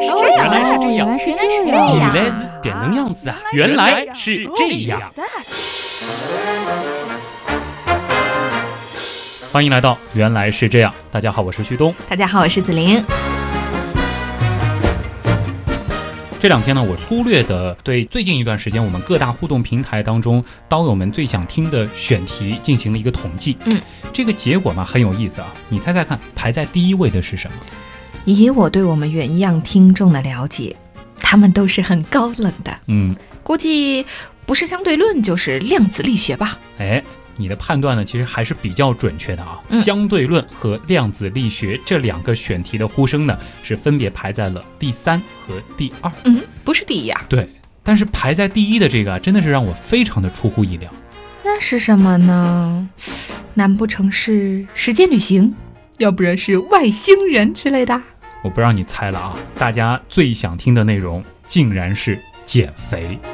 来是这样，原来是这样原来是这原样，来是点能样子啊！原来是这样。欢迎来到《原来是这样》，大家好，我是旭东。大家好，我是子琳。这两天呢，我粗略的对最近一段时间我们各大互动平台当中刀友们最想听的选题进行了一个统计。嗯，这个结果嘛很有意思啊，你猜猜看，排在第一位的是什么？以我对我们原样听众的了解，他们都是很高冷的，嗯，估计不是相对论就是量子力学吧。哎，你的判断呢，其实还是比较准确的啊。嗯相对论和量子力学这两个选题的呼声呢，是分别排在了第三和第二。嗯，不是第一啊、对，但是排在第一的这个啊，真的是让我非常的出乎意料。那是什么呢？难不成是时间旅行？要不然是外星人之类的？我不让你猜了啊，大家最想听的内容竟然是减肥。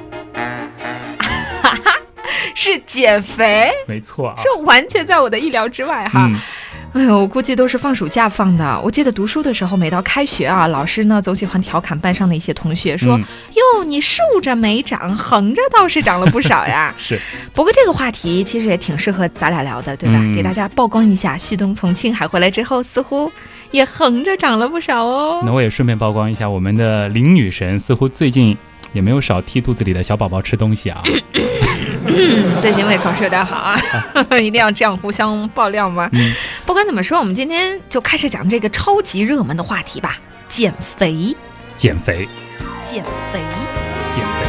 是减肥？没错啊。这完全在我的意料之外哈。嗯，哎呦，我估计都是放暑假放的。我记得读书的时候，每到开学啊，老师呢总喜欢调侃班上的一些同学，说：“嗯哟，你竖着没长，横着倒是长了不少呀。是，”不过这个话题其实也挺适合咱俩聊的，对吧？嗯给大家曝光一下，旭东从青海回来之后，似乎也横着长了不少哦。那我也顺便曝光一下，我们的林女神似乎最近也没有少替肚子里的小宝宝吃东西啊。嗯，最近胃口是有点好啊，一定要这样互相爆料吗？嗯不管怎么说，我们今天就开始讲这个超级热门的话题吧——减肥，减肥，减肥。减肥。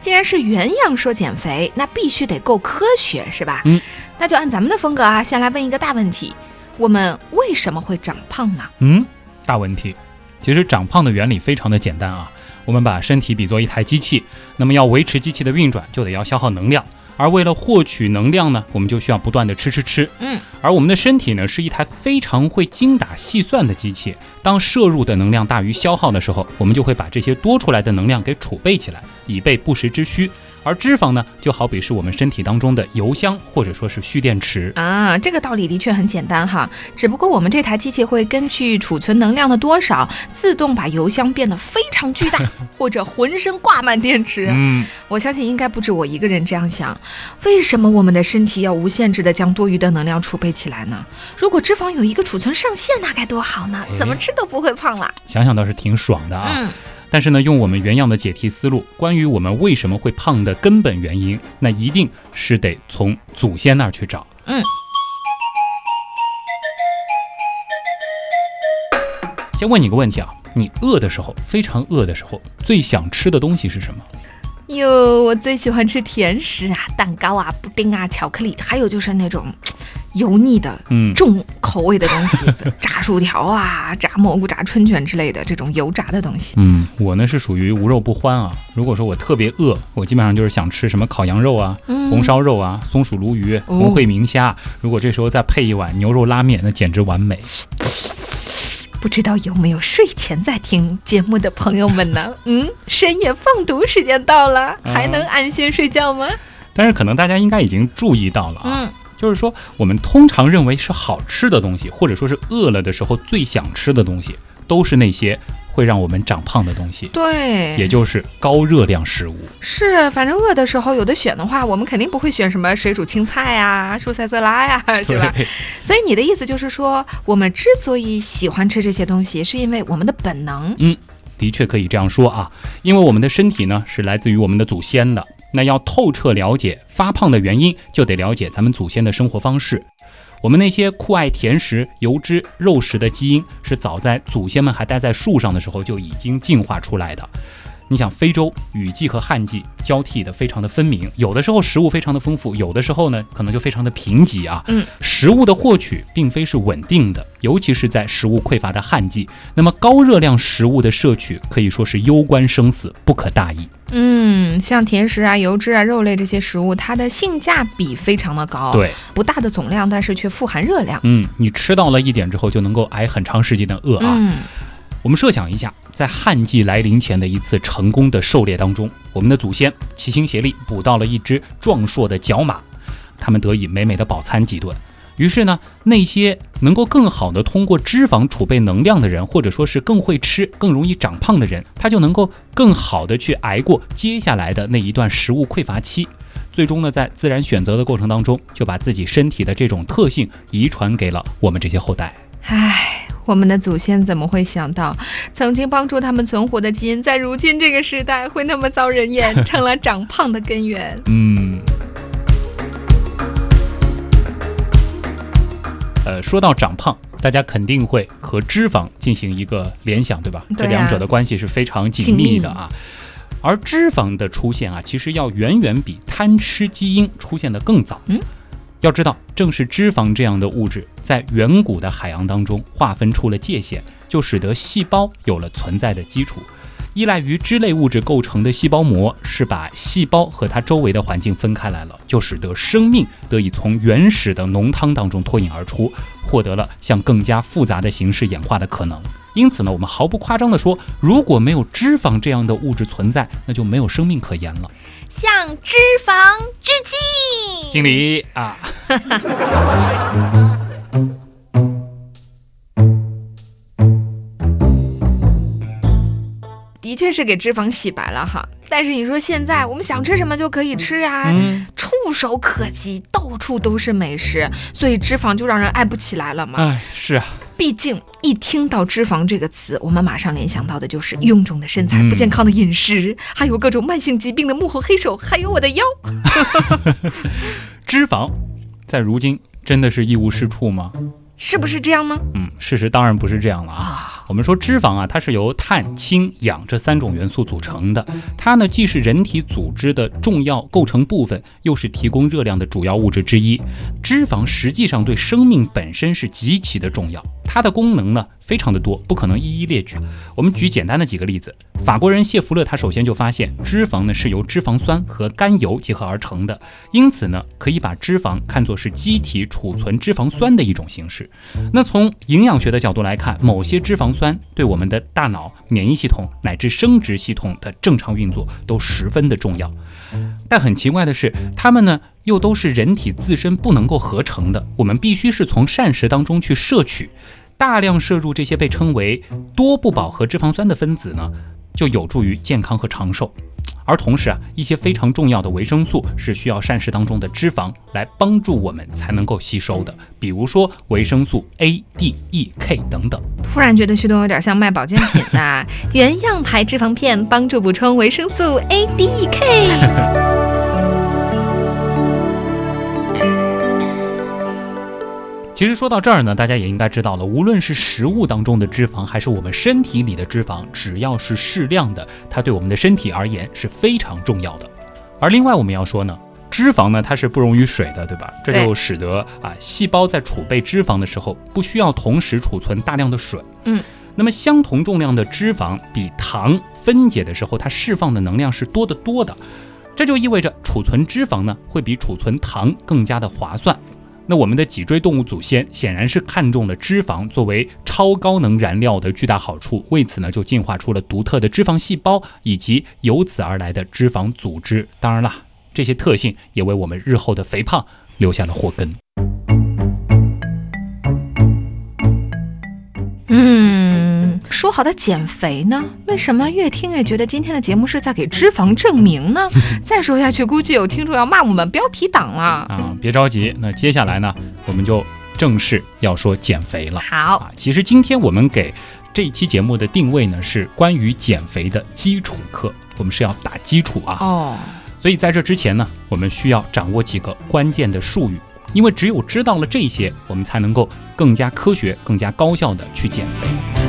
既然是原样说减肥，那必须得够科学，是吧？嗯，那就按咱们的风格啊，先来问一个大问题：我们为什么会长胖呢？嗯，大问题。其实长胖的原理非常的简单啊，我们把身体比作一台机器，那么要维持机器的运转，就得要消耗能量。而为了获取能量呢，我们就需要不断的吃吃吃。嗯，而我们的身体呢，是一台非常会精打细算的机器。当摄入的能量大于消耗的时候，我们就会把这些多出来的能量给储备起来，以备不时之需。而脂肪呢，就好比是我们身体当中的油箱，或者说是蓄电池。啊，这个道理的确很简单哈，只不过我们这台机器会根据储存能量的多少，自动把油箱变得非常巨大，或者浑身挂满电池。嗯，我相信应该不止我一个人这样想。为什么我们的身体要无限制的将多余的能量储备起来呢？如果脂肪有一个储存上限，那该多好呢！怎么吃都不会胖啦。想想倒是挺爽的啊。嗯，但是呢，用我们原样的解题思路，关于我们为什么会胖的根本原因，那一定是得从祖先那儿去找。嗯，先问你个问题啊，你饿的时候，非常饿的时候，最想吃的东西是什么？哟，我最喜欢吃甜食啊，蛋糕啊、布丁啊、巧克力，还有就是那种嘖油腻的。嗯，重口味的东西，炸薯条啊、炸蘑菇、炸春卷之类的这种油炸的东西。嗯，我呢是属于无肉不欢啊。如果说我特别饿，我基本上就是想吃什么烤羊肉啊、嗯红烧肉啊、松鼠鲈鱼、哦红烩明虾。如果这时候再配一碗牛肉拉面，那简直完美。不知道有没有睡前在听节目的朋友们呢？嗯，深夜放毒时间到了，还能安心睡觉吗？但是可能大家应该已经注意到了啊，嗯，就是说我们通常认为是好吃的东西，或者说是饿了的时候最想吃的东西，都是那些会让我们长胖的东西，对，也就是高热量食物。是，反正饿的时候有的选的话，我们肯定不会选什么水煮青菜呀、蔬菜色拉呀，是吧？所以你的意思就是说，我们之所以喜欢吃这些东西，是因为我们的本能。嗯的确可以这样说啊，因为我们的身体呢是来自于我们的祖先的。那要透彻了解发胖的原因，就得了解咱们祖先的生活方式。我们那些酷爱甜食、油脂、肉食的基因，是早在祖先们还待在树上的时候就已经进化出来的。你想，非洲雨季和旱季交替的非常的分明，有的时候食物非常的丰富，有的时候呢可能就非常的贫瘠啊。嗯，食物的获取并非是稳定的，尤其是在食物匮乏的旱季。那么高热量食物的摄取可以说是攸关生死，不可大意。嗯，像甜食啊、油脂啊、肉类这些食物，它的性价比非常的高，，对，不大的总量，但是却富含热量。嗯，你吃到了一点之后，就能够挨很长时间的饿啊。嗯，我们设想一下，在旱季来临前的一次成功的狩猎当中，我们的祖先齐心协力捕到了一只壮硕的角马，他们得以美美的饱餐几顿。于是呢，那些能够更好的通过脂肪储备能量的人，或者说是更会吃、更容易长胖的人，他就能够更好的去挨过接下来的那一段食物匮乏期。最终呢，在自然选择的过程当中，就把自己身体的这种特性遗传给了我们这些后代。唉，我们的祖先怎么会想到，曾经帮助他们存活的基因，在如今这个时代会那么遭人厌，成了长胖的根源？嗯。呃，说到长胖，大家肯定会和脂肪进行一个联想，对吧？对啊这两者的关系是非常紧密的啊。而脂肪的出现啊，其实要远远比贪吃基因出现的更早。嗯，要知道，正是脂肪这样的物质，在远古的海洋当中划分出了界限，就使得细胞有了存在的基础。依赖于脂类物质构成的细胞膜是把细胞和它周围的环境分开来了，就使得生命得以从原始的浓汤当中脱颖而出，获得了向更加复杂的形式演化的可能。因此呢，我们毫不夸张地说，如果没有脂肪这样的物质存在，那就没有生命可言了。向脂肪致敬。经理啊，的确是给脂肪洗白了哈，但是你说现在我们想吃什么就可以吃呀、嗯，触手可及，到处都是美食，所以脂肪就让人爱不起来了嘛。哎，是啊，毕竟一听到脂肪这个词，我们马上联想到的就是臃肿的身材、嗯不健康的饮食，还有各种慢性疾病的幕后黑手，还有我的腰。脂肪在如今真的是一无是处吗？是不是这样呢？嗯，事实当然不是这样了啊。啊，我们说脂肪啊，它是由碳、氢、氧这三种元素组成的。它呢，既是人体组织的重要构成部分，又是提供热量的主要物质之一。脂肪实际上对生命本身是极其的重要，它的功能呢非常的多，不可能一一列举。我们举简单的几个例子。法国人谢弗勒他首先就发现，脂肪呢是由脂肪酸和甘油结合而成的，因此呢，可以把脂肪看作是机体储存脂肪酸的一种形式。那从营养学的角度来看，某些脂肪酸酸对我们的大脑、免疫系统乃至生殖系统的正常运作都十分的重要。但很奇怪的是，它们呢又都是人体自身不能够合成的，我们必须是从膳食当中去摄取。大量摄入这些被称为多不饱和脂肪酸的分子呢，就有助于健康和长寿。而同时啊，一些非常重要的维生素是需要膳食当中的脂肪来帮助我们才能够吸收的，比如说维生素 A、D、E、K 等等。突然觉得旭东有点像卖保健品呐、原样牌脂肪片帮助补充维生素 A、D、E、K。其实说到这儿呢，大家也应该知道了，无论是食物当中的脂肪，还是我们身体里的脂肪，只要是适量的，它对我们的身体而言是非常重要的。而另外我们要说呢，脂肪呢它是不溶于水的，对吧？这就使得啊细胞在储备脂肪的时候，不需要同时储存大量的水。嗯。那么相同重量的脂肪比糖分解的时候，它释放的能量是多得多的，这就意味着储存脂肪呢会比储存糖更加的划算。那我们的脊椎动物祖先显然是看中了脂肪作为超高能燃料的巨大好处，为此呢就进化出了独特的脂肪细胞以及由此而来的脂肪组织。当然了，这些特性也为我们日后的肥胖留下了祸根。嗯，说好的减肥呢？为什么越听越觉得今天的节目是在给脂肪证明呢？再说下去，估计有听众要骂我们标题党了。啊，别着急，那接下来呢，我们就正式要说减肥了。好，啊，其实今天我们给这一期节目的定位呢是关于减肥的基础课，我们是要打基础啊。哦，所以在这之前呢，我们需要掌握几个关键的术语，因为只有知道了这些，我们才能够更加科学、更加高效的去减肥。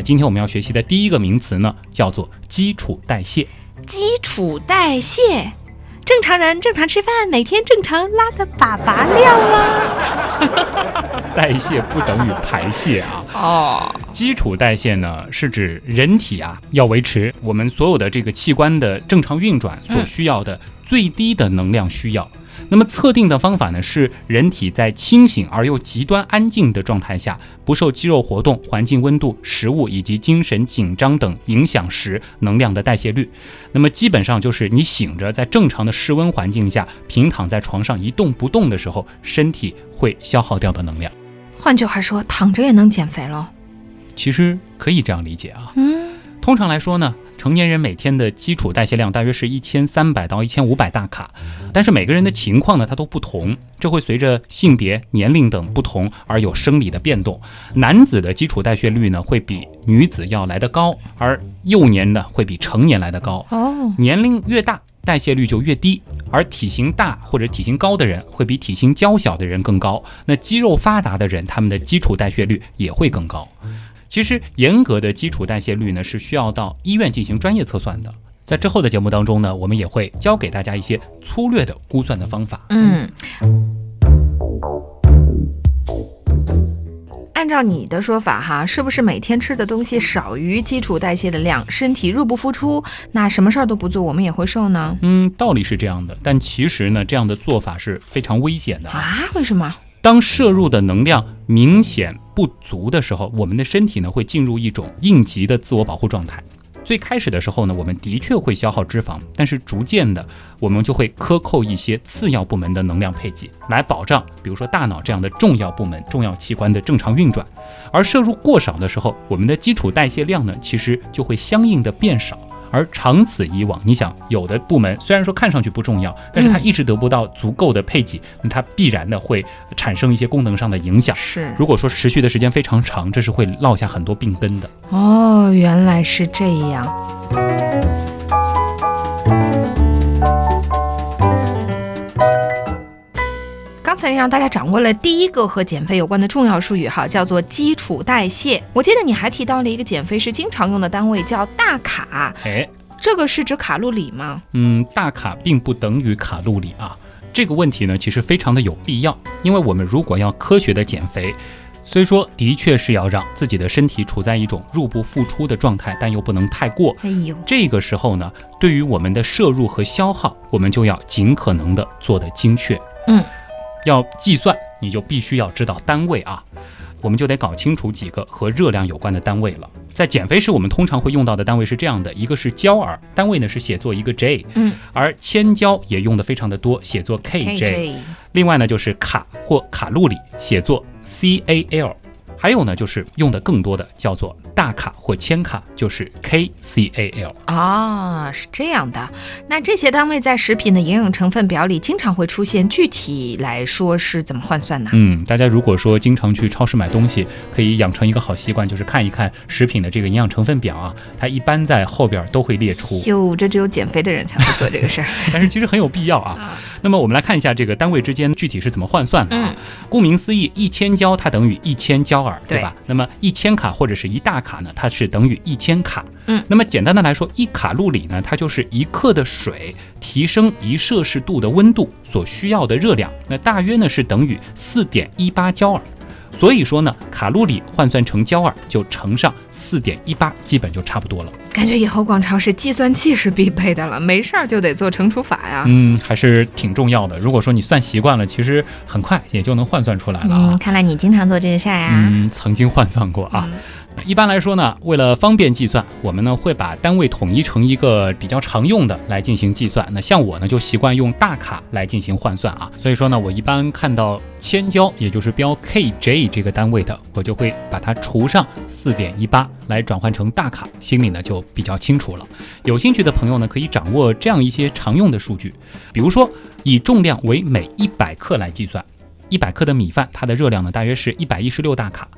那今天我们要学习的第一个名词呢，叫做基础代谢。基础代谢。正常人正常吃饭，每天正常拉的粑粑尿啊。代谢不等于排泄啊。哦，基础代谢呢，是指人体啊要维持我们所有的这个器官的正常运转所需要的最低的能量需要。那么测定的方法呢，是人体在清醒而又极端安静的状态下，不受肌肉活动、环境温度、食物以及精神紧张等影响时能量的代谢率。那么基本上就是你醒着，在正常的室温环境下，平躺在床上一动不动的时候，身体会消耗掉的能量。换句话说，躺着也能减肥喽？其实可以这样理解啊。嗯，通常来说呢，成年人每天的基础代谢量大约是一千三百到一千五百大卡，但是每个人的情况呢，它都不同，这会随着性别、年龄等不同而有生理的变动。男子的基础代谢率呢，会比女子要来得高，而幼年呢，会比成年来得高。哦，年龄越大，代谢率就越低，而体型大或者体型高的人会比体型娇小的人更高。那肌肉发达的人，他们的基础代谢率也会更高。其实，严格的基础代谢率呢，是需要到医院进行专业测算的。在之后的节目当中呢，我们也会教给大家一些粗略的估算的方法。嗯。按照你的说法哈，是不是每天吃的东西少于基础代谢的量，身体入不敷出，那什么事儿都不做，我们也会瘦呢？嗯，道理是这样的，但其实呢，这样的做法是非常危险的啊。啊？为什么？当摄入的能量明显不足的时候，我们的身体呢会进入一种应急的自我保护状态。最开始的时候呢，我们的确会消耗脂肪，但是逐渐的，我们就会克扣一些次要部门的能量配给，来保障，比如说大脑这样的重要部门、重要器官的正常运转。而摄入过少的时候，我们的基础代谢量呢，其实就会相应的变少。而长此以往，你想，有的部门虽然说看上去不重要，但是它一直得不到足够的配给，那它必然的会产生一些功能上的影响。是如果说持续的时间非常长，这是会落下很多病根的。哦，原来是这样。才让大家掌握了第一个和减肥有关的重要术语哈，叫做基础代谢。我记得你还提到了一个减肥时经常用的单位叫大卡，哎，这个是指卡路里吗？嗯，大卡并不等于卡路里啊。这个问题呢，其实非常的有必要，因为我们如果要科学的减肥，虽说的确是要让自己的身体处在一种入不敷出的状态，但又不能太过。哎呦，这个时候呢，对于我们的摄入和消耗，我们就要尽可能的做得精确。嗯，要计算，你就必须要知道单位啊，我们就得搞清楚几个和热量有关的单位了。在减肥时，我们通常会用到的单位是这样的：一个是焦耳，单位呢是写作一个 J，嗯，而千焦也用的非常的多，写作 KJ。另外呢就是卡或卡路里，写作 CAL。还有呢就是用的更多的叫做大卡或千卡，就是 KCAL。啊，是这样的。那这些单位在食品的营养成分表里经常会出现，具体来说是怎么换算呢？嗯，大家如果说经常去超市买东西，可以养成一个好习惯，就是看一看食品的这个营养成分表啊，它一般在后边都会列出。哟，这只有减肥的人才会做这个事儿。但是其实很有必要 啊。那么我们来看一下这个单位之间具体是怎么换算的啊？嗯顾名思义，一千焦它等于一千焦耳，对对吧？那么一千卡或者是一大卡呢，它是等于一千卡。嗯，那么简单的来说，一卡路里呢，它就是一克的水提升一摄氏度的温度所需要的热量，那大约呢是等于四点一八焦耳。所以说呢，卡路里换算成焦耳就乘上四点一八，基本就差不多了。感觉以后逛超市计算器是必备的了，没事儿就得做乘除法呀。嗯，还是挺重要的。如果说你算习惯了，其实很快也就能换算出来了啊。嗯，看来你经常做这个事儿啊。嗯，曾经换算过啊。那一般来说呢，为了方便计算，我们呢会把单位统一成一个比较常用的来进行计算。那像我呢，就习惯用大卡来进行换算啊。所以说呢，我一般看到千焦，也就是标 KJ 这个单位的，我就会把它除上四点一八来转换成大卡，心里呢就比较清楚了。有兴趣的朋友呢，可以掌握这样一些常用的数据，比如说以重量为每一百克来计算，一百克的米饭，它的热量呢大约是一百一十六大卡。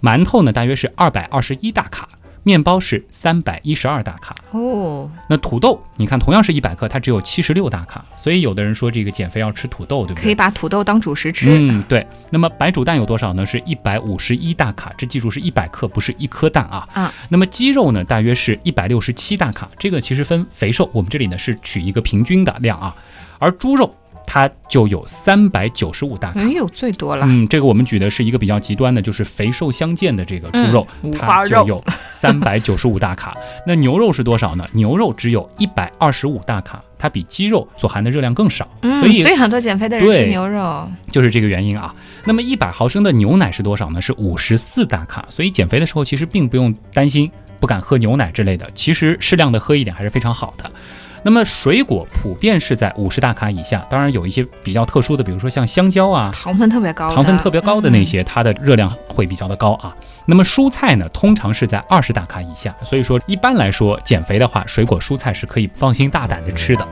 馒头呢，大约是二百二十一大卡，面包是三百一十二大卡。哦，那土豆，你看同样是一百克，它只有七十六大卡。所以有的人说这个减肥要吃土豆，对不对？可以把土豆当主食吃。嗯，对。那么白煮蛋有多少呢？是一百五十一大卡，这记住是一百克，不是一颗蛋啊。啊。那么鸡肉呢，大约是一百六十七大卡，这个其实分肥瘦，我们这里呢是取一个平均的量啊。而猪肉它就有三百九十五大卡。哎呦，最多了。嗯，这个我们举的是一个比较极端的，就是肥瘦相间的这个猪肉，肉它就有三百九十五大卡。那牛肉是多少呢？牛肉只有一百二十五大卡，它比鸡肉所含的热量更少，嗯，所以所以很多减肥的人吃牛肉，就是这个原因啊。那么一百毫升的牛奶是多少呢？是五十四大卡。所以减肥的时候其实并不用担心不敢喝牛奶之类的，其实适量的喝一点还是非常好的。那么水果普遍是在五十大卡以下，当然有一些比较特殊的，比如说像香蕉啊，糖分特别高，糖分特别高的那嗯些，它的热量会比较的高啊。那么蔬菜呢，通常是在二十大卡以下，所以说一般来说减肥的话，水果蔬菜是可以放心大胆的吃的。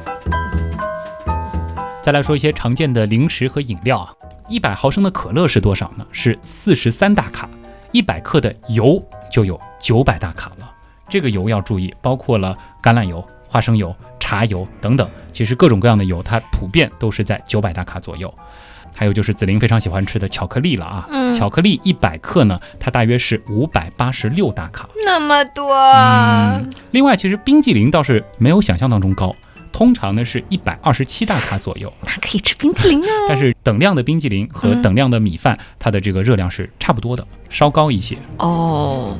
再来说一些常见的零食和饮料啊，一百毫升的可乐是多少呢？是四十三大卡，一百克的油就有九百大卡了。这个油要注意，包括了橄榄油、花生油、茶油等等，其实各种各样的油，它普遍都是在九百大卡左右。还有就是紫菱非常喜欢吃的巧克力了啊，嗯巧克力一百克呢，它大约是五百八十六大卡。那么多，嗯，另外其实冰激凌倒是没有想象当中高，通常呢是一百二十七大卡左右。那可以吃冰激凌啊。但是等量的冰激凌和嗯等量的米饭，它的这个热量是差不多的，稍高一些。哦，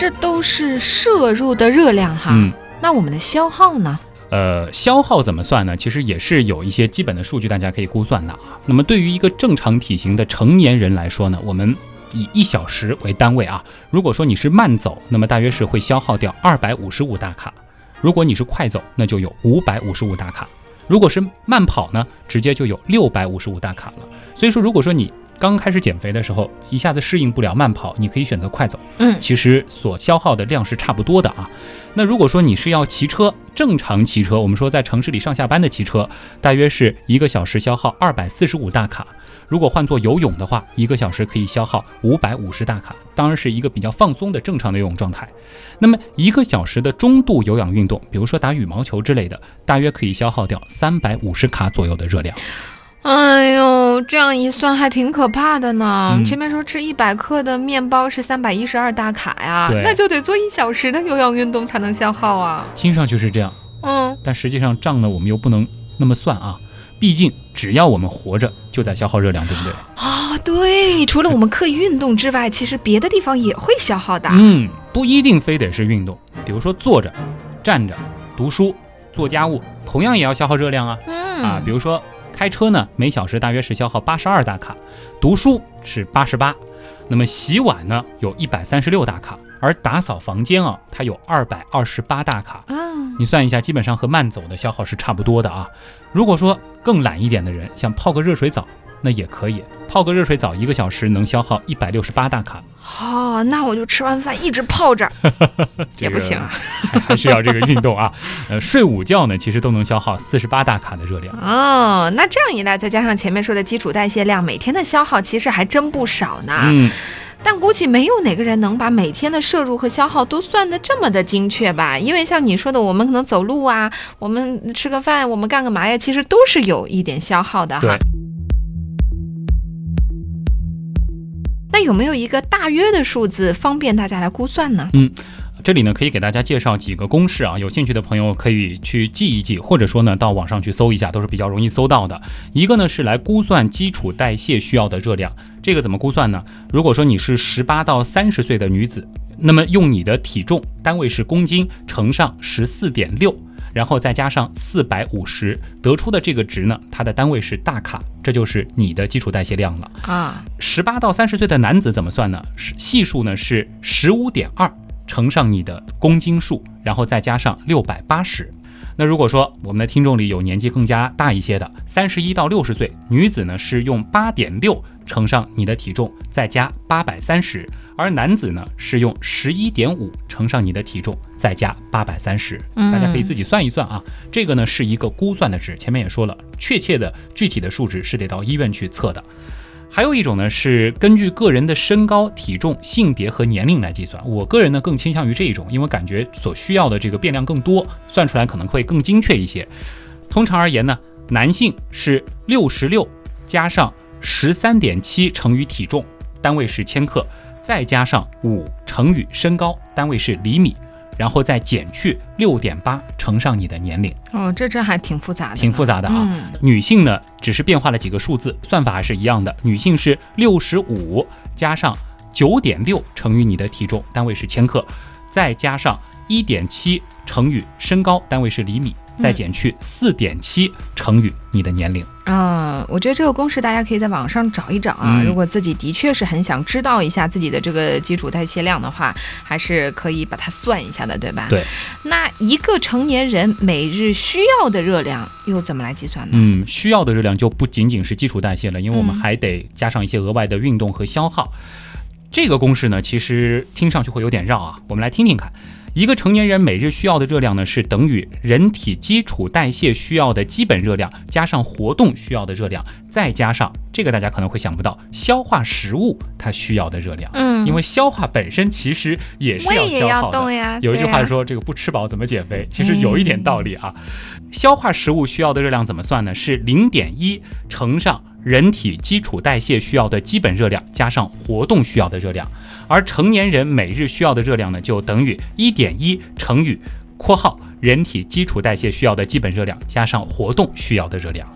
这都是摄入的热量哈。嗯，那我们的消耗呢？呃，消耗怎么算呢？其实也是有一些基本的数据，大家可以估算的啊。那么对于一个正常体型的成年人来说呢，我们以一小时为单位啊。如果说你是慢走，那么大约是会消耗掉二百五十五大卡；如果你是快走，那就有五百五十五大卡；如果是慢跑呢，直接就有六百五十五大卡了。所以说，如果说你刚开始减肥的时候一下子适应不了慢跑，你可以选择快走。嗯，其实所消耗的量是差不多的啊。那如果说你是要骑车，正常骑车，我们说在城市里上下班的骑车，大约是一个小时消耗二百四十五大卡。如果换做游泳的话，一个小时可以消耗五百五十大卡，当然是一个比较放松的正常的游泳状态。那么一个小时的中度有氧运动，比如说打羽毛球之类的，大约可以消耗掉三百五十卡左右的热量。哎呦，这样一算还挺可怕的呢。嗯前面说吃一百克的面包是三百一十二大卡呀，那就得做一小时的有氧运动才能消耗啊。听上去是这样，嗯，但实际上账呢，我们又不能那么算啊。毕竟只要我们活着，就在消耗热量，对不对？哦，对，除了我们刻意运动之外，其实别的地方也会消耗的。嗯，不一定非得是运动，比如说坐着、站着、读书、做家务，同样也要消耗热量啊。嗯啊，比如说开车呢，每小时大约是消耗八十二大卡，读书是八十八，那么洗碗呢有一百三十六大卡，而打扫房间啊，它有二百二十八大卡。啊，你算一下，基本上和慢走的消耗是差不多的啊。如果说更懒一点的人，想泡个热水澡，那也可以，泡个热水澡一个小时能消耗一百六十八大卡，哦，那我就吃完饭一直泡着，这个也不行啊。还还是要这个运动啊。呃，睡午觉呢，其实都能消耗四十八大卡的热量。哦，那这样一来，再加上前面说的基础代谢量，每天的消耗其实还真不少呢。嗯，但估计没有哪个人能把每天的摄入和消耗都算得这么的精确吧？因为像你说的，我们可能走路啊，我们吃个饭，我们干个嘛呀，其实都是有一点消耗的哈那有没有一个大约的数字，方便大家来估算呢？嗯这里呢可以给大家介绍几个公式啊，有兴趣的朋友可以去记一记，或者说呢到网上去搜一下，都是比较容易搜到的。一个呢是来估算基础代谢需要的热量，这个怎么估算呢？如果说你是十八到三十岁的女子，那么用你的体重单位是公斤乘上十四点六。然后再加上四百五十，得出的这个值呢，它的单位是大卡，这就是你的基础代谢量了。啊，十八到三十岁的男子怎么算呢？是系数呢是十五点二乘上你的公斤数，然后再加上六百八十。那如果说我们的听众里有年纪更加大一些的，三十一到六十岁女子呢是用八点六乘上你的体重，再加八百三十，而男子呢是用十一点五乘上你的体重，再加八百三十。嗯大家可以自己算一算啊。这个呢是一个估算的值，前面也说了，确切的具体的数值是得到医院去测的。还有一种呢是根据个人的身高、体重、性别和年龄来计算。我个人呢更倾向于这一种，因为感觉所需要的这个变量更多，算出来可能会更精确一些。通常而言呢，男性是六十六加上十三点七乘以体重，单位是千克，再加上五乘以身高，单位是厘米，然后再减去六点八乘上你的年龄，哦，这这还挺复杂的，挺复杂的啊。嗯女性呢，只是变化了几个数字，算法还是一样的。女性是六十五加上九点六乘以你的体重，单位是千克，再加上一点七乘以身高，单位是厘米，再减去四点七乘以你的年龄。啊，我觉得这个公式大家可以在网上找一找啊。嗯如果自己的确是很想知道一下自己的这个基础代谢量的话，还是可以把它算一下的，对吧？对。那一个成年人每日需要的热量又怎么来计算呢？嗯，需要的热量就不仅仅是基础代谢了，因为我们嗯还得加上一些额外的运动和消耗。这个公式呢，其实听上去会有点绕啊，我们来听听看。一个成年人每日需要的热量呢，是等于人体基础代谢需要的基本热量，加上活动需要的热量，再加上这个大家可能会想不到，消化食物它需要的热量。嗯，因为消化本身其实也是要消耗的，呀。有一句话说，这个不吃饱怎么减肥？其实有一点道理啊。消化食物需要的热量怎么算呢？是零点一乘上人体基础代谢需要的基本热量加上活动需要的热量，而成年人每日需要的热量呢，就等于一点一乘以（括号）人体基础代谢需要的基本热量加上活动需要的热量。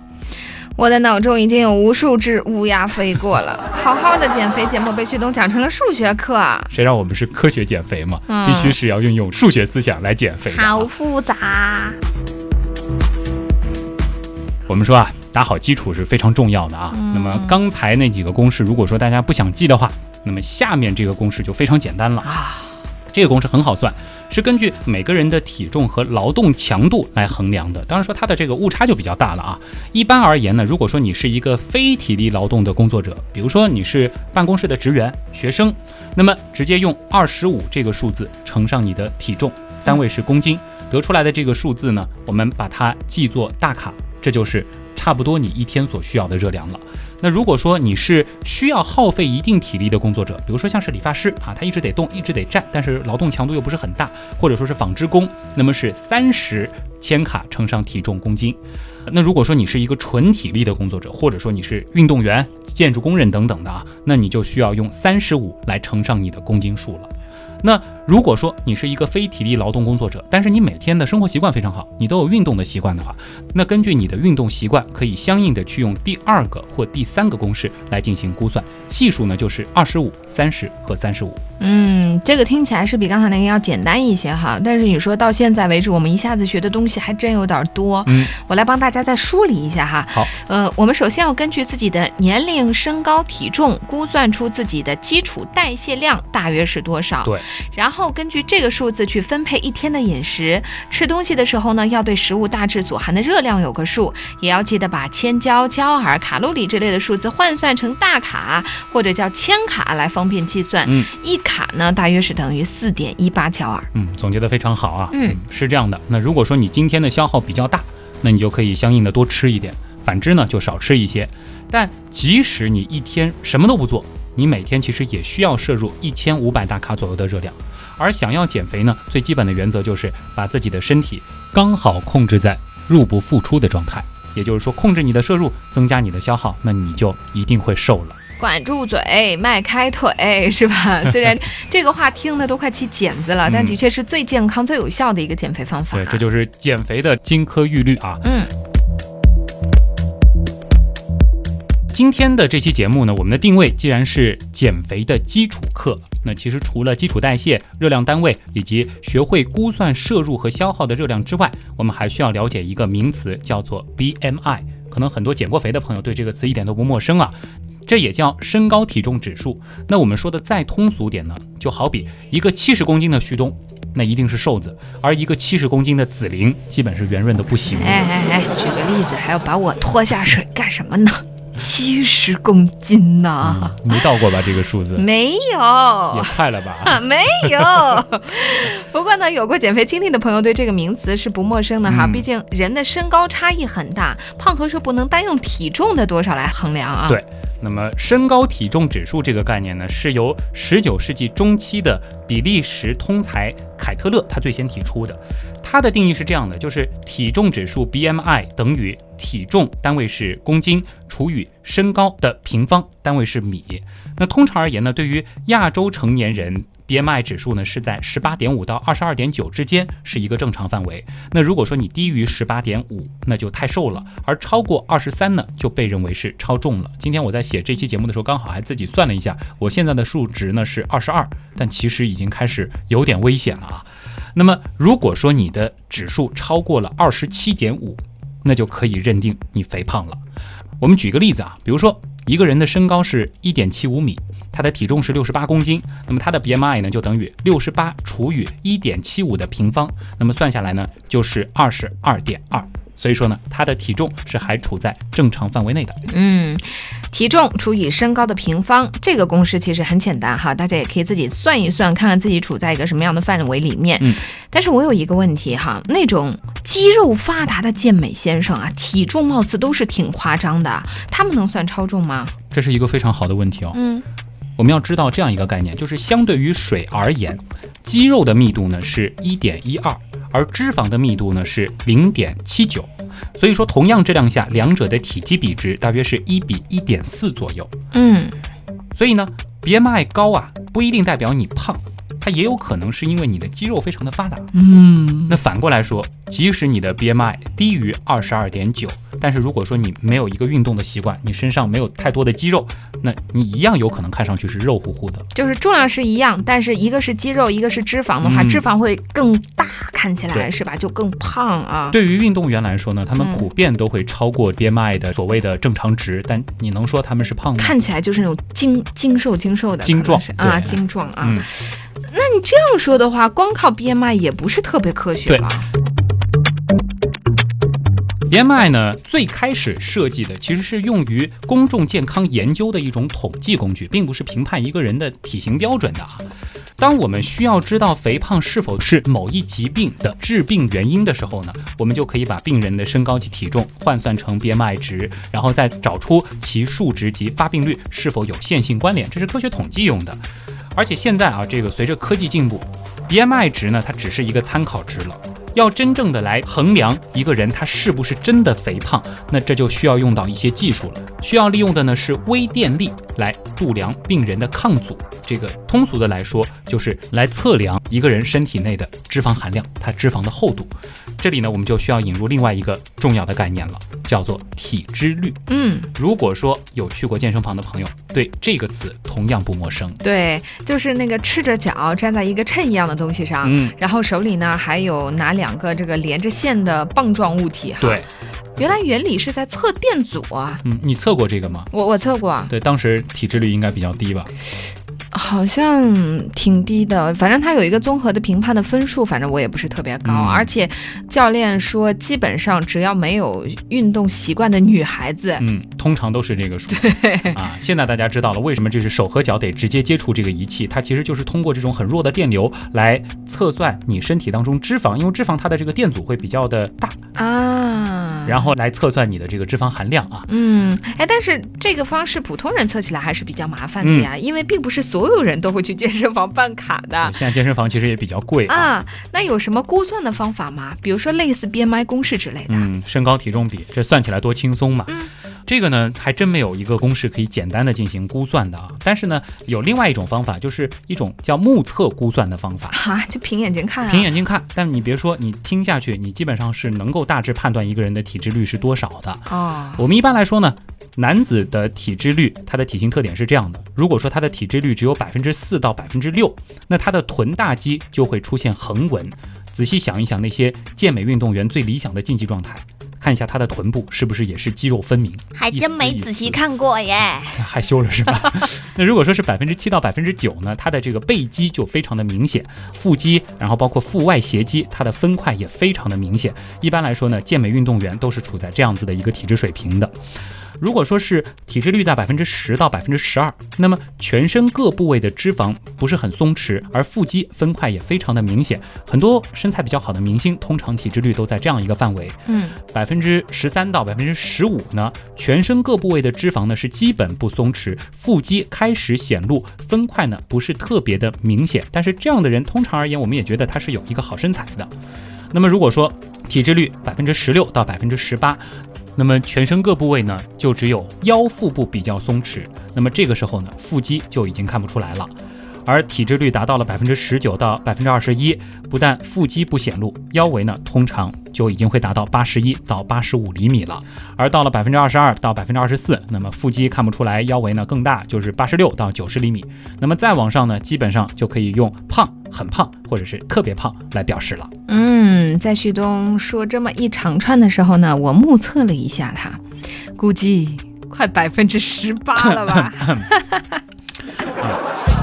我的脑中已经有无数只乌鸦飞过了。好好的减肥节目被旭东讲成了数学课啊，谁让我们是科学减肥嘛？嗯必须是要运用数学思想来减肥啊。好复杂。我们说啊，打好基础是非常重要的啊。嗯那么刚才那几个公式，如果说大家不想记的话，那么下面这个公式就非常简单了啊。这个公式很好算，是根据每个人的体重和劳动强度来衡量的。当然说它的这个误差就比较大了啊。一般而言呢，如果说你是一个非体力劳动的工作者，比如说你是办公室的职员、学生，那么直接用二十五这个数字乘上你的体重，单位是公斤，得出来的这个数字呢，我们把它记作大卡，这就是差不多你一天所需要的热量了。那如果说你是需要耗费一定体力的工作者，比如说像是理发师啊，他一直得动，一直得站，但是劳动强度又不是很大，或者说是纺织工，那么是三十千卡乘上体重公斤。那如果说你是一个纯体力的工作者，或者说你是运动员、建筑工人等等的啊，那你就需要用三十五来乘上你的公斤数了。那如果说你是一个非体力劳动工作者，但是你每天的生活习惯非常好，你都有运动的习惯的话，那根据你的运动习惯，可以相应的去用第二个或第三个公式来进行估算，系数呢就是二十五、三十和三十五。嗯，这个听起来是比刚才那个要简单一些哈，但是你说到现在为止，我们一下子学的东西还真有点多。嗯，我来帮大家再梳理一下哈。好，呃，我们首先要根据自己的年龄、身高、体重估算出自己的基础代谢量大约是多少。对，然后根据这个数字去分配一天的饮食。吃东西的时候呢，要对食物大致所含的热量有个数，也要记得把千焦、焦耳、卡路里这类的数字换算成大卡或者叫千卡来方便计算。嗯，一卡呢大约是等于四点一八焦耳。嗯，总结的非常好啊。嗯，是这样的。那如果说你今天的消耗比较大，那你就可以相应的多吃一点；反之呢，就少吃一些。但即使你一天什么都不做，你每天其实也需要摄入一千五百大卡左右的热量。而想要减肥呢，最基本的原则就是把自己的身体刚好控制在入不敷出的状态，也就是说，控制你的摄入，增加你的消耗，那你就一定会瘦了。管住嘴，迈开腿，是吧？虽然这个话听的都快起茧子了，但嗯的确是最健康、最有效的一个减肥方法。对，这就是减肥的金科玉律啊。嗯，今天的这期节目呢，我们的定位既然是减肥的基础课，那其实除了基础代谢、热量单位以及学会估算摄入和消耗的热量之外，我们还需要了解一个名词，叫做 BMI。可能很多减过肥的朋友对这个词一点都不陌生啊。这也叫身高体重指数。那我们说的再通俗点呢，就好比一个七十公斤的旭东，那一定是瘦子；而一个七十公斤的紫菱，基本是圆润的不行。哎哎哎，举个例子，还要把我拖下水干什么呢？七十公斤呐、嗯，没到过吧？这个数字没有也。快了吧？啊，没有。不过呢，有过减肥经历的朋友对这个名词是不陌生的哈。嗯毕竟人的身高差异很大，胖和瘦不能单用体重的多少来衡量啊。对那么身高体重指数这个概念呢，是由19世纪中期的比利时通才凯特勒他最先提出的。他的定义是这样的，就是体重指数 BMI 等于体重单位是公斤除以身高的平方单位是米。那通常而言呢，对于亚洲成年人。BMI 指数呢是在十八点五到二十二点九之间，是一个正常范围。那如果说你低于十八点五，那就太瘦了；而超过二十三呢，就被认为是超重了。今天我在写这期节目的时候，刚好还自己算了一下，我现在的数值呢是二十二，但其实已经开始有点危险了啊。那么如果说你的指数超过了二十七点五，那就可以认定你肥胖了。我们举个例子啊，比如说一个人的身高是一点七五米，他的体重是六十八公斤，那么他的 BMI 呢就等于六十八除以一点七五的平方，那么算下来呢就是二十二点二。所以说呢，他的体重是还处在正常范围内的。嗯，体重除以身高的平方，这个公式其实很简单哈，大家也可以自己算一算，看看自己处在一个什么样的范围里面。嗯，但是我有一个问题哈，那种肌肉发达的健美先生啊，体重貌似都是挺夸张的，他们能算超重吗？这是一个非常好的问题哦。嗯，我们要知道这样一个概念，就是相对于水而言，肌肉的密度呢是一点一二，而脂肪的密度呢是零点七九。所以说，同样质量下，两者的体积比值大约是一比一点四左右。嗯，所以呢，BMI 高啊，不一定代表你胖，它也有可能是因为你的肌肉非常的发达。嗯，那反过来说，即使你的 BMI 低于二十二点九，但是如果说你没有一个运动的习惯，你身上没有太多的肌肉，那你一样有可能看上去是肉乎乎的。就是重量是一样，但是一个是肌肉，一个是脂肪的话，嗯脂肪会更大，看起来是吧？就更胖啊。对于运动员来说呢，他们嗯普遍都会超过 BMI 的所谓的正常值，但你能说他们是胖吗？看起来就是那种精精瘦精瘦的，精壮啊，精壮啊。嗯，那你这样说的话，光靠 BMI 也不是特别科学吧。BMI 呢，最开始设计的其实是用于公众健康研究的一种统计工具，并不是评判一个人的体型标准的啊。当我们需要知道肥胖是否是某一疾病的致病原因的时候呢，我们就可以把病人的身高及体重换算成 BMI 值，然后再找出其数值及发病率是否有线性关联，这是科学统计用的。而且现在啊，这个随着科技进步，BMI 值呢，它只是一个参考值了。要真正的来衡量一个人他是不是真的肥胖，那这就需要用到一些技术了。需要利用的呢是微电力来度量病人的抗阻。这个通俗的来说，就是来测量一个人身体内的脂肪含量，它脂肪的厚度。这里呢，我们就需要引入另外一个重要的概念了，叫做体脂率。嗯，如果说有去过健身房的朋友，对这个词同样不陌生。对，就是那个赤着脚站在一个秤一样的东西上，嗯，然后手里呢还有拿两个这个连着线的棒状物体哈。，对，原来原理是在测电阻啊。嗯，你测过这个吗？我我测过，对，当时体脂率应该比较低吧？好像挺低的，反正它有一个综合的评判的分数，反正我也不是特别高，嗯。而且教练说，基本上只要没有运动习惯的女孩子，嗯，通常都是这个数。对。啊。现在大家知道了为什么这是手和脚得直接接触这个仪器，它其实就是通过这种很弱的电流来测算你身体当中脂肪，因为脂肪它的这个电阻会比较的大，啊，然后来测算你的这个脂肪含量啊。嗯，哎，但是这个方式普通人测起来还是比较麻烦的嗯。呀，因为并不是所有人都会去健身房办卡的。现在健身房其实也比较贵啊。啊，那有什么估算的方法吗？比如说类似 BMI 公式之类的。嗯，身高体重比，这算起来多轻松嘛。嗯这个呢，还真没有一个公式可以简单的进行估算的啊。但是呢，有另外一种方法，就是一种叫目测估算的方法。哈、就凭眼睛看啊。凭眼睛看，但你别说，你听下去，你基本上是能够大致判断一个人的体脂率是多少的。哦，我们一般来说呢，男子的体脂率，它的体型特点是这样的：如果说他的体脂率只有百分之四到百分之六，那他的臀大肌就会出现横纹。仔细想一想，那些健美运动员最理想的竞技状态，看一下他的臀部是不是也是肌肉分明？还真没仔细看过耶。害羞了是吧？那如果说是百分之七到百分之九呢，他的这个背肌就非常的明显，腹肌，然后包括腹外斜肌，它的分块也非常的明显。一般来说呢，健美运动员都是处在这样子的一个体质水平的。如果说是体脂率在百分之十到百分之十二，那么全身各部位的脂肪不是很松弛，而腹肌分块也非常的明显。很多身材比较好的明星，通常体脂率都在这样一个范围。嗯，百分之十三到百分之十五呢，全身各部位的脂肪呢是基本不松弛，腹肌开始显露，分块呢不是特别的明显。但是这样的人，通常而言，我们也觉得他是有一个好身材的。那么如果说体脂率百分之十六到百分之十八，那么全身各部位呢就只有腰腹部比较松弛，那么这个时候呢，腹肌就已经看不出来了。而体脂率达到了百分之十九到百分之二十一，不但腹肌不显露，腰围呢通常就已经会达到八十一到八十五厘米了。而到了百分之二十二到百分之二十四，那么腹肌看不出来，腰围呢更大，就是八十六到九十厘米。那么再往上呢，基本上就可以用胖、很胖或者是特别胖来表示了。嗯，在旭东说这么一长串的时候呢，我目测了一下他，估计快百分之十八了吧。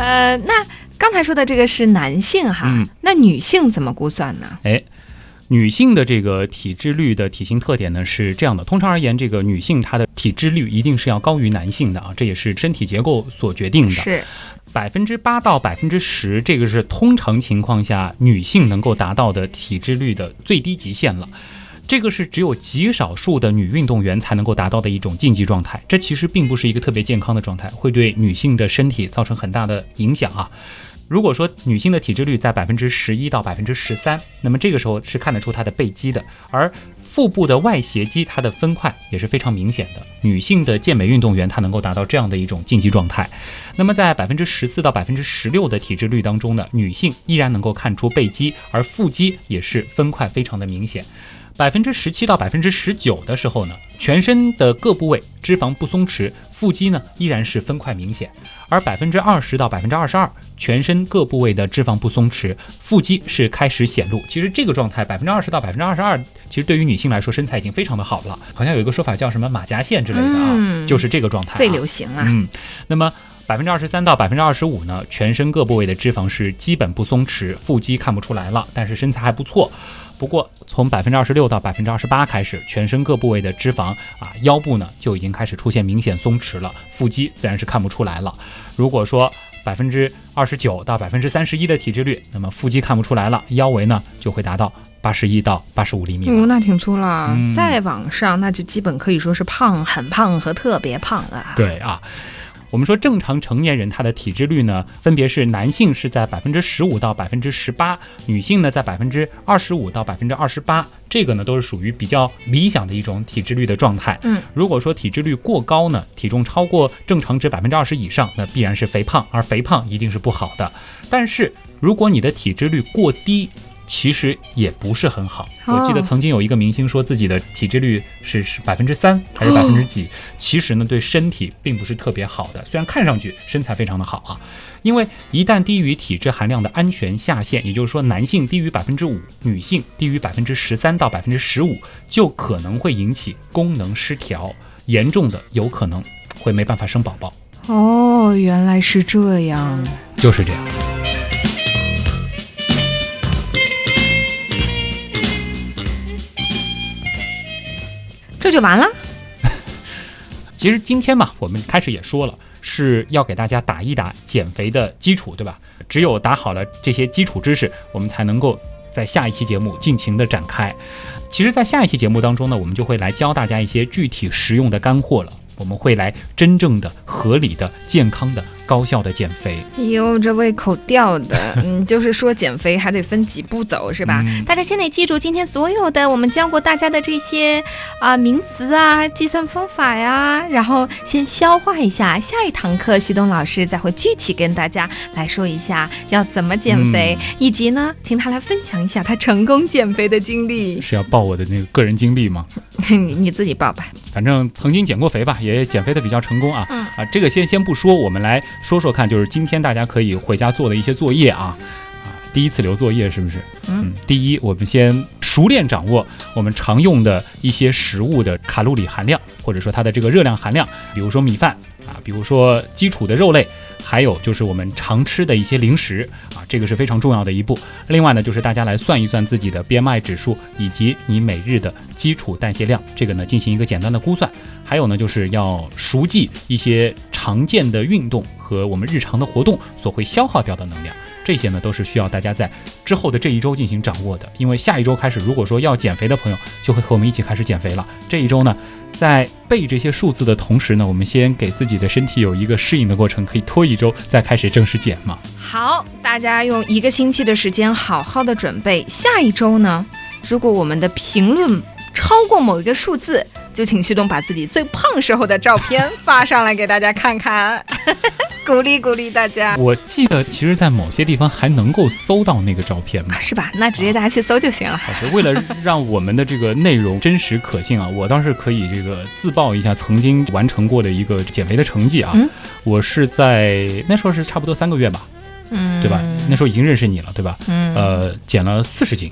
呃，那刚才说的这个是男性哈，嗯那女性怎么估算呢？哎，女性的这个体脂率的体型特点呢是这样的。通常而言，这个女性她的体脂率一定是要高于男性的啊，这也是身体结构所决定的。是，百分之八到百分之十，这个是通常情况下女性能够达到的体脂率的最低极限了。这个是只有极少数的女运动员才能够达到的一种竞技状态，这其实并不是一个特别健康的状态，会对女性的身体造成很大的影响啊。如果说女性的体脂率在百分之十一到百分之十三，那么这个时候是看得出她的背肌的，而腹部的外斜肌它的分块也是非常明显的。女性的健美运动员她能够达到这样的一种竞技状态，那么在百分之十四到百分之十六的体脂率当中呢，女性依然能够看出背肌，而腹肌也是分块非常的明显。百分之十七到百分之十九的时候呢，全身的各部位脂肪不松弛，腹肌呢依然是分块明显；而百分之二十到百分之二十二，全身各部位的脂肪不松弛，腹肌是开始显露。其实这个状态百分之二十到百分之二十二，其实对于女性来说身材已经非常的好了。好像有一个说法叫什么马甲线之类的啊，嗯就是这个状态、啊。最流行了。嗯，那么百分之二十三到百分之二十五呢，全身各部位的脂肪是基本不松弛，腹肌看不出来了，但是身材还不错。不过从百分之二十六到百分之二十八开始，全身各部位的脂肪啊，腰部呢就已经开始出现明显松弛了，腹肌自然是看不出来了。如果说百分之二十九到百分之三十一的体脂率，那么腹肌看不出来了，腰围呢就会达到八十一到八十五厘米嗯。那挺粗了。嗯再往上，那就基本可以说是胖、很胖和特别胖了。对啊，我们说正常成年人他的体脂率呢，分别是男性是在百分之十五到百分之十八，女性呢在百分之二十五到百分之二十八，这个呢都是属于比较理想的一种体脂率的状态。嗯，如果说体脂率过高呢，体重超过正常值百分之二十以上，那必然是肥胖，而肥胖一定是不好的。但是如果你的体脂率过低，其实也不是很好。我记得哦曾经有一个明星说自己的体脂率是是百分之三还是百分之几，其实呢对身体并不是特别好的。虽然看上去身材非常的好啊，因为一旦低于体脂含量的安全下限，也就是说男性低于百分之五，女性低于百分之十三到百分之十五，就可能会引起功能失调，严重的有可能会没办法生宝宝，哦，原来是这样。就是这样。这就完了？其实今天嘛，我们开始也说了，是要给大家打一打减肥的基础，对吧？只有打好了这些基础知识，我们才能够在下一期节目尽情的展开。其实，在下一期节目当中呢，我们就会来教大家一些具体实用的干货了。我们会来真正的、合理的、健康的、高效的减肥。哟，这胃口吊的，嗯，就是说减肥还得分几步走，是吧？嗯大家先得记住今天所有的我们教过大家的这些啊、名词啊、计算方法呀，然后先消化一下。下一堂课，徐东老师再会具体跟大家来说一下要怎么减肥，以及呢，请他来分享一下他成功减肥的经历。是要报我的那个个人经历吗？你你自己报吧。反正曾经减过肥吧，也减肥的比较成功啊。嗯啊，这个先先不说，我们来说说看，就是今天大家可以回家做的一些作业啊。啊，第一次留作业是不是？嗯第一，我们先熟练掌握我们常用的一些食物的卡路里含量，或者说它的这个热量含量，比如说米饭啊，比如说基础的肉类，还有就是我们常吃的一些零食啊，这个是非常重要的一步。另外呢，就是大家来算一算自己的 BMI 指数以及你每日的基础代谢量，这个呢进行一个简单的估算。还有呢，就是要熟记一些常见的运动和我们日常的活动所会消耗掉的能量。这些呢都是需要大家在之后的这一周进行掌握的，因为下一周开始，如果说要减肥的朋友，就会和我们一起开始减肥了。这一周呢，在背这些数字的同时呢，我们先给自己的身体有一个适应的过程，可以拖一周再开始正式减嘛。好，大家用一个星期的时间好好的准备。下一周呢，如果我们的评论超过某一个数字，就请旭东把自己最胖时候的照片发上来给大家看看，鼓励鼓励大家。我记得其实，在某些地方还能够搜到那个照片嘛，是吧？那直接大家去搜就行了。为了让我们的这个内容真实可信啊，我倒是可以这个自曝一下曾经完成过的一个减肥的成绩啊。嗯我是在那时候是差不多三个月吧，嗯，对吧？那时候已经认识你了，对吧？嗯呃，减了四十斤，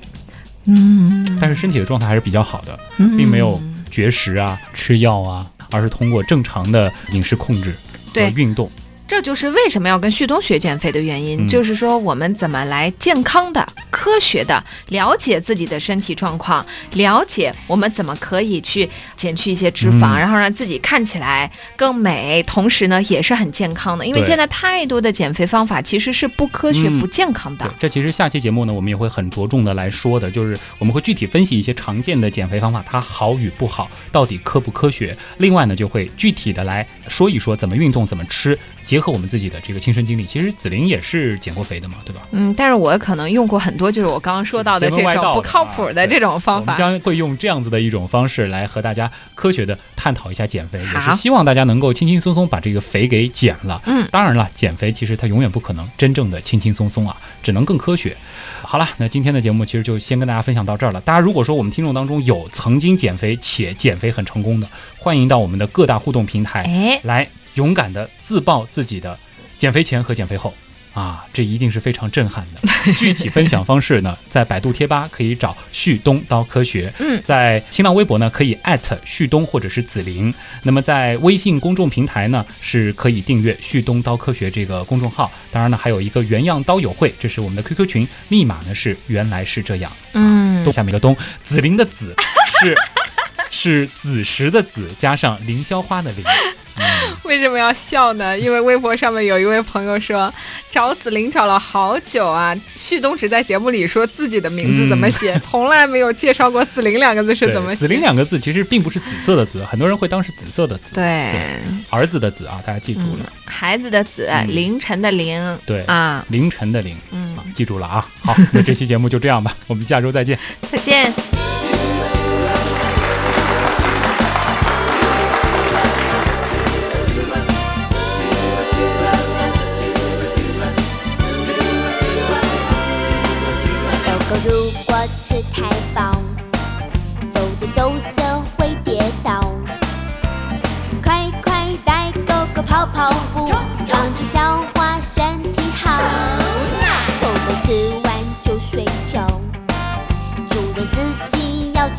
嗯，但是身体的状态还是比较好的，嗯并没有绝食啊、吃药啊，而是通过正常的饮食控制和运动。这就是为什么要跟旭东学减肥的原因，嗯。就是说我们怎么来健康的、科学的了解自己的身体状况，了解我们怎么可以去减去一些脂肪，嗯然后让自己看起来更美，同时呢也是很健康的。因为现在太多的减肥方法其实是不科学、嗯不健康的。，这其实下期节目呢，我们也会很着重的来说的，就是我们会具体分析一些常见的减肥方法，它好与不好，到底科不科学。另外呢，就会具体的来说一说怎么运动、怎么吃，结合我们自己的这个亲身经历。其实紫菱也是减过肥的嘛，对吧？嗯，但是我可能用过很多，就是我刚刚说到的这种不靠谱的啊这种方法。我们将会用这样子的一种方式来和大家科学的探讨一下减肥，也是希望大家能够轻轻松松把这个肥给减了。嗯，当然了，减肥其实它永远不可能真正的轻轻松松啊，只能更科学。好了，那今天的节目其实就先跟大家分享到这儿了。大家如果说我们听众当中有曾经减肥且减肥很成功的，欢迎到我们的各大互动平台哎，来勇敢的自曝自己的减肥前和减肥后。啊，这一定是非常震撼的。具体分享方式呢，在百度贴吧可以找旭东刀科学，嗯在新浪微博呢可以艾特旭东或者是紫菱。那么在微信公众平台呢是可以订阅旭东刀科学这个公众号。当然呢，还有一个原样刀友会，这是我们的 QQ 群，密码呢是原来是这样。嗯东，下面一个东，紫菱的紫是 是子时的子加上凌霄花的凌。嗯，为什么要笑呢？因为微博上面有一位朋友说，找子玲找了好久啊，旭东只在节目里说自己的名字怎么写，从来没有介绍过子玲两个字是怎么写。紫菱两个字其实并不是紫色的紫，很多人会当是紫色的紫。对，儿子的子啊，大家记住嗯了。，孩子的子，嗯凌晨的凌，对啊，凌晨的凌，嗯啊，记住了啊。好，那这期节目就这样吧，我们下周再见。再见。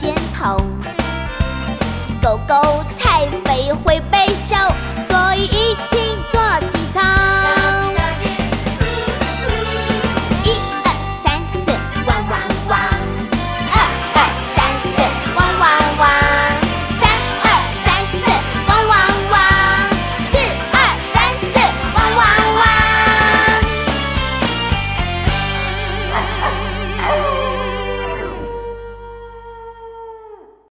肩头。狗狗太肥会被笑，所以一起